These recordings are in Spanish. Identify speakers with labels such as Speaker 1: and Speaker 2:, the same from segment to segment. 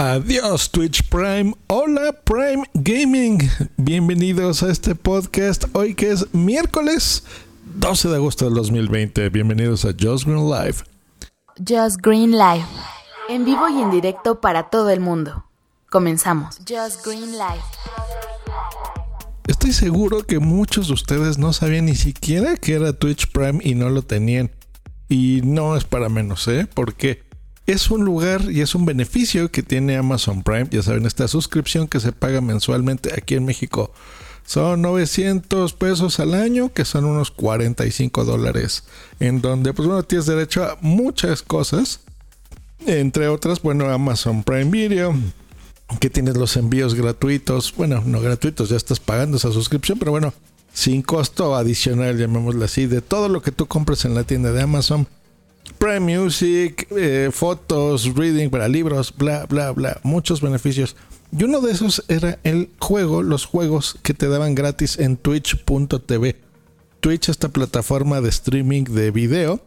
Speaker 1: Adiós Twitch Prime. Hola Prime Gaming. Bienvenidos a este podcast hoy que es miércoles 12 de agosto del 2020. Bienvenidos a Just Green Live.
Speaker 2: Just Green Live. En vivo y en directo para todo el mundo. Comenzamos. Just Green Live.
Speaker 1: Estoy seguro que muchos de ustedes no sabían ni siquiera que era Twitch Prime y no lo tenían. Y no es para menos, ¿eh? Porque es un lugar y es un beneficio que tiene Amazon Prime. Ya saben, esta suscripción que se paga mensualmente aquí en México. Son 900 pesos al año, que son unos 45 dólares. En donde, pues bueno, tienes derecho a muchas cosas. Entre otras, bueno, Amazon Prime Video, que tienes los envíos gratuitos. Bueno, no gratuitos, ya estás pagando esa suscripción, pero bueno, sin costo adicional, llamémoslo así, de todo lo que tú compres en la tienda de Amazon. Prime Music, eh, fotos, reading para libros, bla, bla, bla, muchos beneficios. Y uno de esos era el juego, los juegos que te daban gratis en twitch.tv. Twitch, esta plataforma de streaming de video,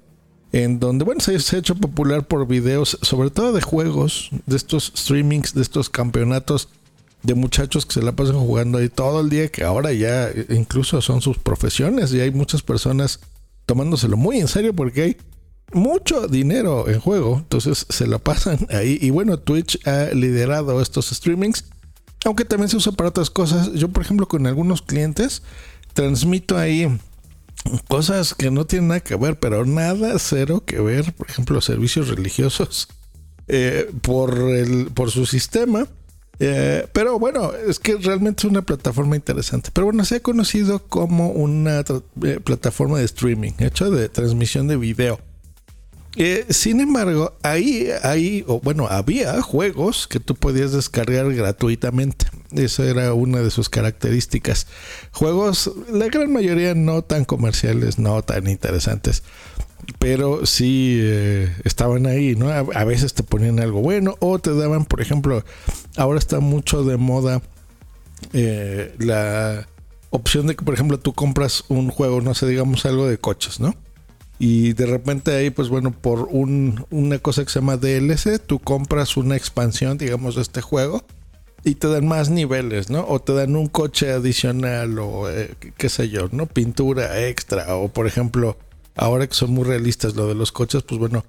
Speaker 1: en donde, bueno, se, ha hecho popular por videos, sobre todo de juegos, de estos streamings, de estos campeonatos de muchachos que se la pasan jugando ahí todo el día, que ahora ya incluso son sus profesiones y hay muchas personas tomándoselo muy en serio porque hay mucho dinero en juego, entonces se la pasan ahí. Y bueno, Twitch ha liderado estos streamings, aunque también se usa para otras cosas. Yo, por ejemplo, con algunos clientes transmito ahí cosas que no tienen nada que ver, pero nada cero que ver, por ejemplo, servicios religiosos eh, por, el, por su sistema. Eh, pero bueno, es que realmente es una plataforma interesante. Pero bueno, se ha conocido como una eh, plataforma de streaming, hecha de transmisión de video. Eh, sin embargo, ahí, o bueno, había juegos que tú podías descargar gratuitamente. Esa era una de sus características. Juegos, la gran mayoría no tan comerciales, no tan interesantes. Pero sí eh, estaban ahí, ¿no? A, a, veces te ponían algo bueno o te daban, por ejemplo, ahora está mucho de moda eh, la opción de que, por ejemplo, tú compras un juego, no sé, digamos algo de coches, ¿no? Y de repente ahí, pues bueno, por un, una cosa que se llama DLC, tú compras una expansión, digamos, de este juego y te dan más niveles, ¿no? O te dan un coche adicional o eh, qué sé yo, ¿no? Pintura extra o por ejemplo, ahora que son muy realistas lo de los coches, pues bueno,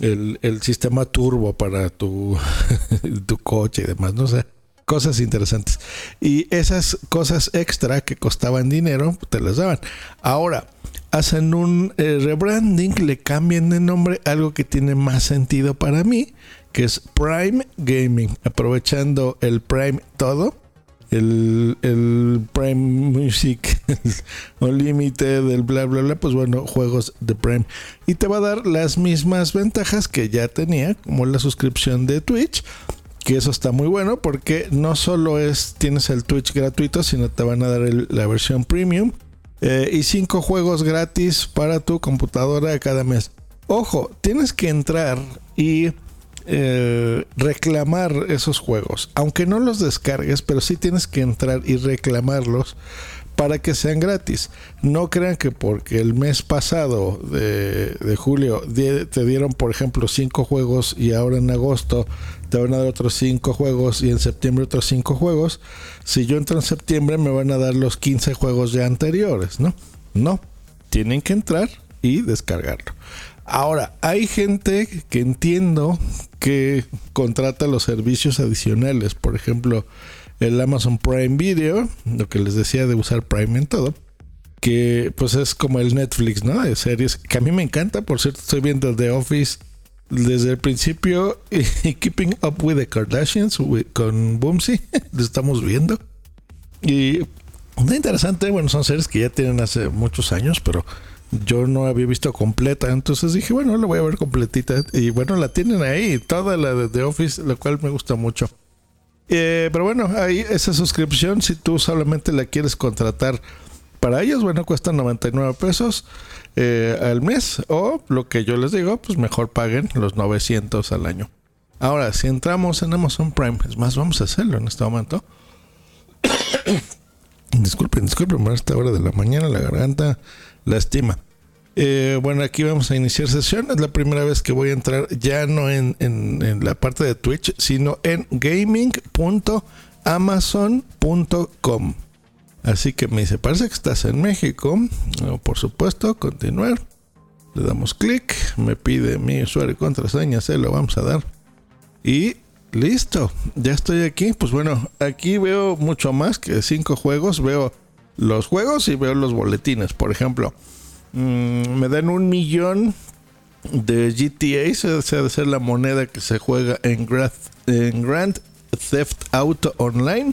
Speaker 1: el, el sistema turbo para tu, tu coche y demás, no sé. Cosas interesantes. Y esas cosas extra que costaban dinero, te las daban. Ahora, hacen un eh, rebranding, le cambian de nombre, algo que tiene más sentido para mí, que es Prime Gaming, aprovechando el Prime todo, el, el Prime Music Unlimited, el bla bla bla, pues bueno, juegos de Prime. Y te va a dar las mismas ventajas que ya tenía, como la suscripción de Twitch. Que eso está muy bueno porque no solo es tienes el Twitch gratuito, sino te van a dar la versión premium eh, y cinco juegos gratis para tu computadora cada mes. Ojo, tienes que entrar y eh, reclamar esos juegos. Aunque no los descargues, pero sí tienes que entrar y reclamarlos para que sean gratis. No crean que porque el mes pasado de, de julio te dieron, por ejemplo, cinco juegos y ahora en agosto te van a dar otros cinco juegos y en septiembre otros cinco juegos. Si yo entro en septiembre me van a dar los 15 juegos ya anteriores, ¿no? No, tienen que entrar y descargarlo. Ahora, hay gente que entiendo que contrata los servicios adicionales, por ejemplo, el Amazon Prime Video, lo que les decía de usar Prime en todo, que pues es como el Netflix, ¿no? De series, que a mí me encanta, por cierto, estoy viendo The Office desde el principio y Keeping Up with the Kardashians con Boomsy, lo estamos viendo. Y muy interesante, bueno, son series que ya tienen hace muchos años, pero yo no había visto completa, entonces dije, bueno, la voy a ver completita. Y bueno, la tienen ahí, toda la de The Office, lo cual me gusta mucho. Eh, pero bueno, ahí esa suscripción, si tú solamente la quieres contratar para ellos, bueno, cuesta 99 pesos eh, al mes. O lo que yo les digo, pues mejor paguen los 900 al año. Ahora, si entramos en Amazon Prime, es más, vamos a hacerlo en este momento. disculpen, disculpen, a esta hora de la mañana la garganta lastima. Eh, bueno, aquí vamos a iniciar sesión. Es la primera vez que voy a entrar ya no en, la parte de Twitch, sino en gaming.amazon.com. Así que me dice, parece que estás en México. por supuesto, continuar. Le damos clic, me pide mi usuario y contraseña, se lo vamos a dar. Y listo, ya estoy aquí. Pues bueno, aquí veo mucho más que cinco juegos. Veo los juegos y veo los boletines. Por ejemplo, Mm, me dan un millón de GTA, o sea, de ser la moneda que se juega en, Grand Theft Auto Online.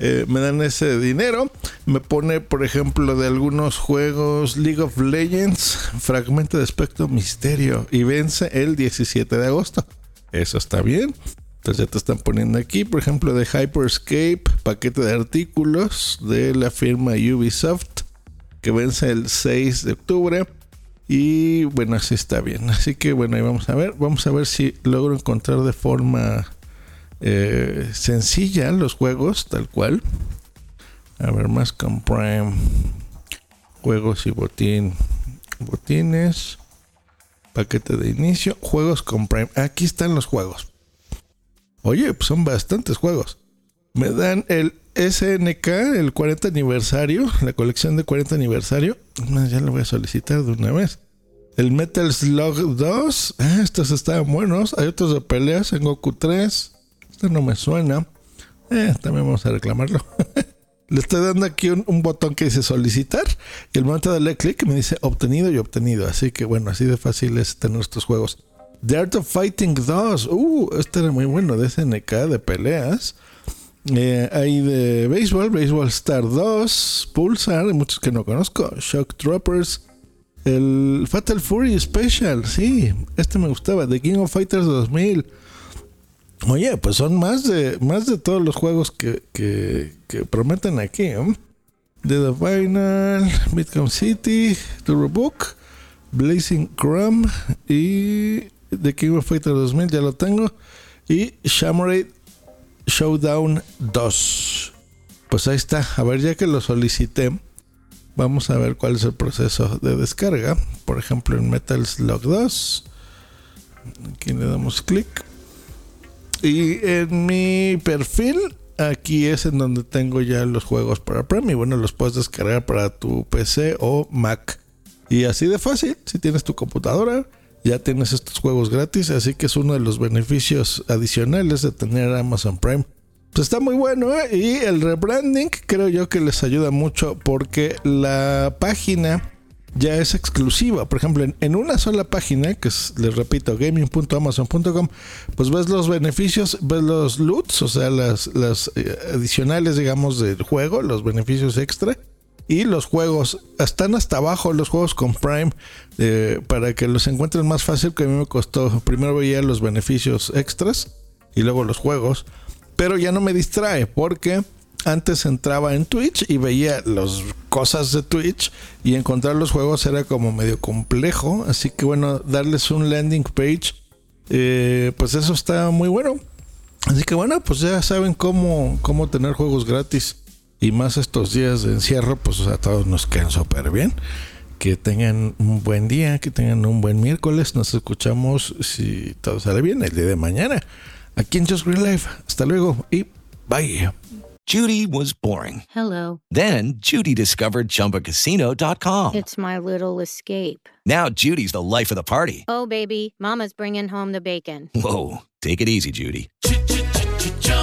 Speaker 1: Eh, me dan ese dinero. Me pone, por ejemplo, de algunos juegos League of Legends, Fragmento de Espectro Misterio y vence el 17 de agosto. Eso está bien. Entonces ya te están poniendo aquí, por ejemplo, de Hyperscape, paquete de artículos de la firma Ubisoft que vence el 6 de octubre. Y bueno, así está bien. Así que bueno, ahí vamos a ver. Vamos a ver si logro encontrar de forma eh, sencilla los juegos, tal cual. A ver, más con Prime. Juegos y botín. Botines. Paquete de inicio. Juegos con Prime. Aquí están los juegos. Oye, pues son bastantes juegos. Me dan el SNK, el 40 aniversario, la colección de 40 aniversario. Ya lo voy a solicitar de una vez. El Metal Slug 2. Ah, estos estaban buenos. Hay otros de peleas en Goku 3. Este no me suena. Eh, también vamos a reclamarlo. Le estoy dando aquí un, botón que dice solicitar. Y el momento de darle clic me dice obtenido y obtenido. Así que bueno, así de fácil es tener estos juegos. The Art of Fighting 2. Uh, este era muy bueno de SNK de peleas. Eh, hay de béisbol, Baseball Star 2, Pulsar, muchos que no conozco, Shock Troopers, el Fatal Fury Special, sí, este me gustaba, The King of Fighters 2000. Oye, pues son más de más de todos los juegos que, prometen aquí. The Final, Midcom City, Turbo Book, Blazing Chrome y The King of Fighters 2000, ya lo tengo. Y Shamroid Showdown 2. Pues ahí está. A ver, ya que lo solicité, vamos a ver cuál es el proceso de descarga. Por ejemplo, en Metal Slug 2. Aquí le damos clic. Y en mi perfil, aquí es en donde tengo ya los juegos para Prime. bueno, los puedes descargar para tu PC o Mac. Y así de fácil, si tienes tu computadora, ya tienes estos juegos gratis, así que es uno de los beneficios adicionales de tener Amazon Prime. Pues está muy bueno ¿eh? y el rebranding creo yo que les ayuda mucho porque la página ya es exclusiva. Por ejemplo, en, una sola página, que es, les repito, gaming.amazon.com, pues ves los beneficios, ves los loots, o sea, las, las eh, adicionales, digamos, del juego, los beneficios extra y los juegos están hasta abajo los juegos con Prime eh, para que los encuentren más fácil que a mí me costó primero veía los beneficios extras y luego los juegos pero ya no me distrae porque antes entraba en Twitch y veía las cosas de Twitch y encontrar los juegos era como medio complejo así que bueno darles un landing page eh, pues eso está muy bueno. Así que bueno pues ya saben cómo, cómo tener juegos gratis y más estos días de encierro, pues a todos nos quedan súper bien. Que tengan un buen día, que tengan un buen miércoles. Nos escuchamos, si todo sale bien, el día de mañana. Aquí en Just Green Life. Hasta luego y bye.
Speaker 3: Judy was boring.
Speaker 4: Hello.
Speaker 3: Then Judy discovered chumbacasino.com.
Speaker 4: It's my little escape.
Speaker 3: Now Judy's the life of the party.
Speaker 4: Oh, baby, Mama's bringing home the bacon.
Speaker 3: Whoa. Take it easy, Judy.